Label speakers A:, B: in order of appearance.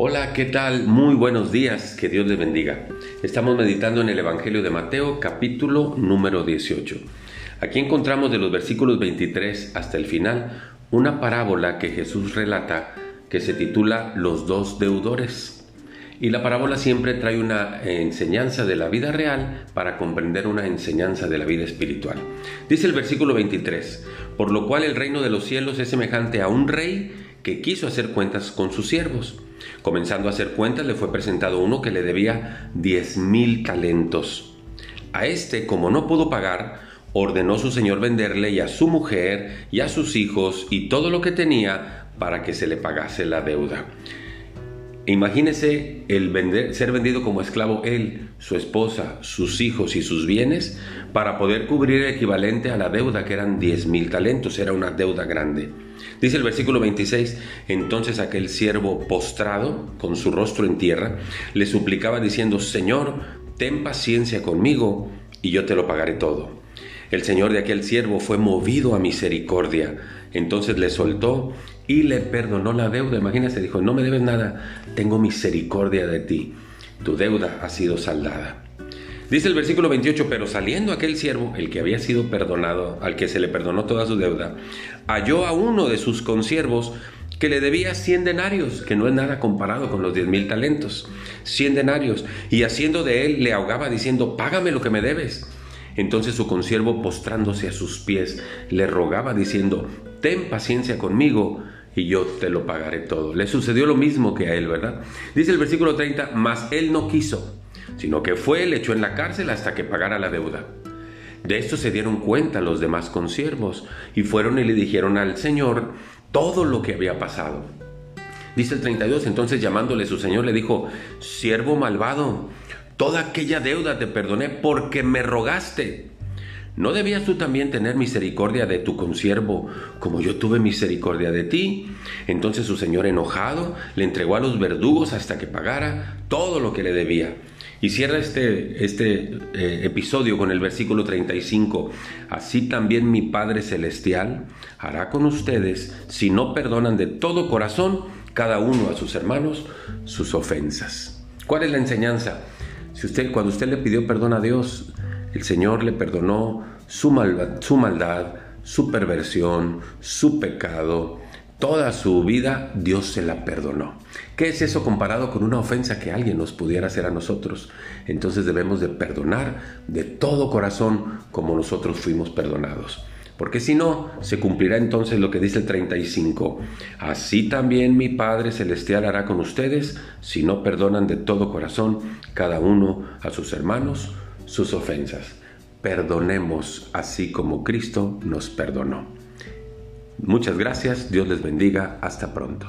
A: Hola, ¿qué tal? Muy buenos días, que Dios les bendiga. Estamos meditando en el Evangelio de Mateo, capítulo número 18. Aquí encontramos de los versículos 23 hasta el final una parábola que Jesús relata que se titula Los dos deudores. Y la parábola siempre trae una enseñanza de la vida real para comprender una enseñanza de la vida espiritual. Dice el versículo 23, por lo cual el reino de los cielos es semejante a un rey que quiso hacer cuentas con sus siervos. Comenzando a hacer cuentas, le fue presentado uno que le debía diez mil talentos. A este, como no pudo pagar, ordenó su señor venderle y a su mujer y a sus hijos y todo lo que tenía para que se le pagase la deuda. Imagínese el vender, ser vendido como esclavo él, su esposa, sus hijos y sus bienes para poder cubrir el equivalente a la deuda que eran diez mil talentos, era una deuda grande. Dice el versículo 26, entonces aquel siervo postrado, con su rostro en tierra, le suplicaba diciendo, Señor, ten paciencia conmigo y yo te lo pagaré todo. El señor de aquel siervo fue movido a misericordia, entonces le soltó y le perdonó la deuda. Imagínese, dijo, no me debes nada, tengo misericordia de ti, tu deuda ha sido saldada. Dice el versículo 28, pero saliendo aquel siervo, el que había sido perdonado, al que se le perdonó toda su deuda, halló a uno de sus consiervos que le debía 100 denarios, que no es nada comparado con los diez mil talentos, 100 denarios, y haciendo de él le ahogaba diciendo, págame lo que me debes. Entonces su consiervo, postrándose a sus pies, le rogaba diciendo, ten paciencia conmigo y yo te lo pagaré todo. Le sucedió lo mismo que a él, ¿verdad? Dice el versículo 30, mas él no quiso sino que fue, le echó en la cárcel hasta que pagara la deuda. De esto se dieron cuenta los demás consiervos y fueron y le dijeron al Señor todo lo que había pasado. Dice el 32, entonces llamándole su Señor le dijo, siervo malvado, toda aquella deuda te perdoné porque me rogaste. ¿No debías tú también tener misericordia de tu consiervo como yo tuve misericordia de ti? Entonces su señor enojado le entregó a los verdugos hasta que pagara todo lo que le debía. Y cierra este, este eh, episodio con el versículo 35. Así también mi Padre Celestial hará con ustedes si no perdonan de todo corazón cada uno a sus hermanos sus ofensas. ¿Cuál es la enseñanza? Si usted, cuando usted le pidió perdón a Dios, el Señor le perdonó su, su maldad, su perversión, su pecado, Toda su vida Dios se la perdonó. ¿Qué es eso comparado con una ofensa que alguien nos pudiera hacer a nosotros? Entonces debemos de perdonar de todo corazón como nosotros fuimos perdonados. Porque si no, se cumplirá entonces lo que dice el 35. Así también mi Padre Celestial hará con ustedes si no perdonan de todo corazón cada uno a sus hermanos sus ofensas. Perdonemos así como Cristo nos perdonó. Muchas gracias, Dios les bendiga, hasta pronto.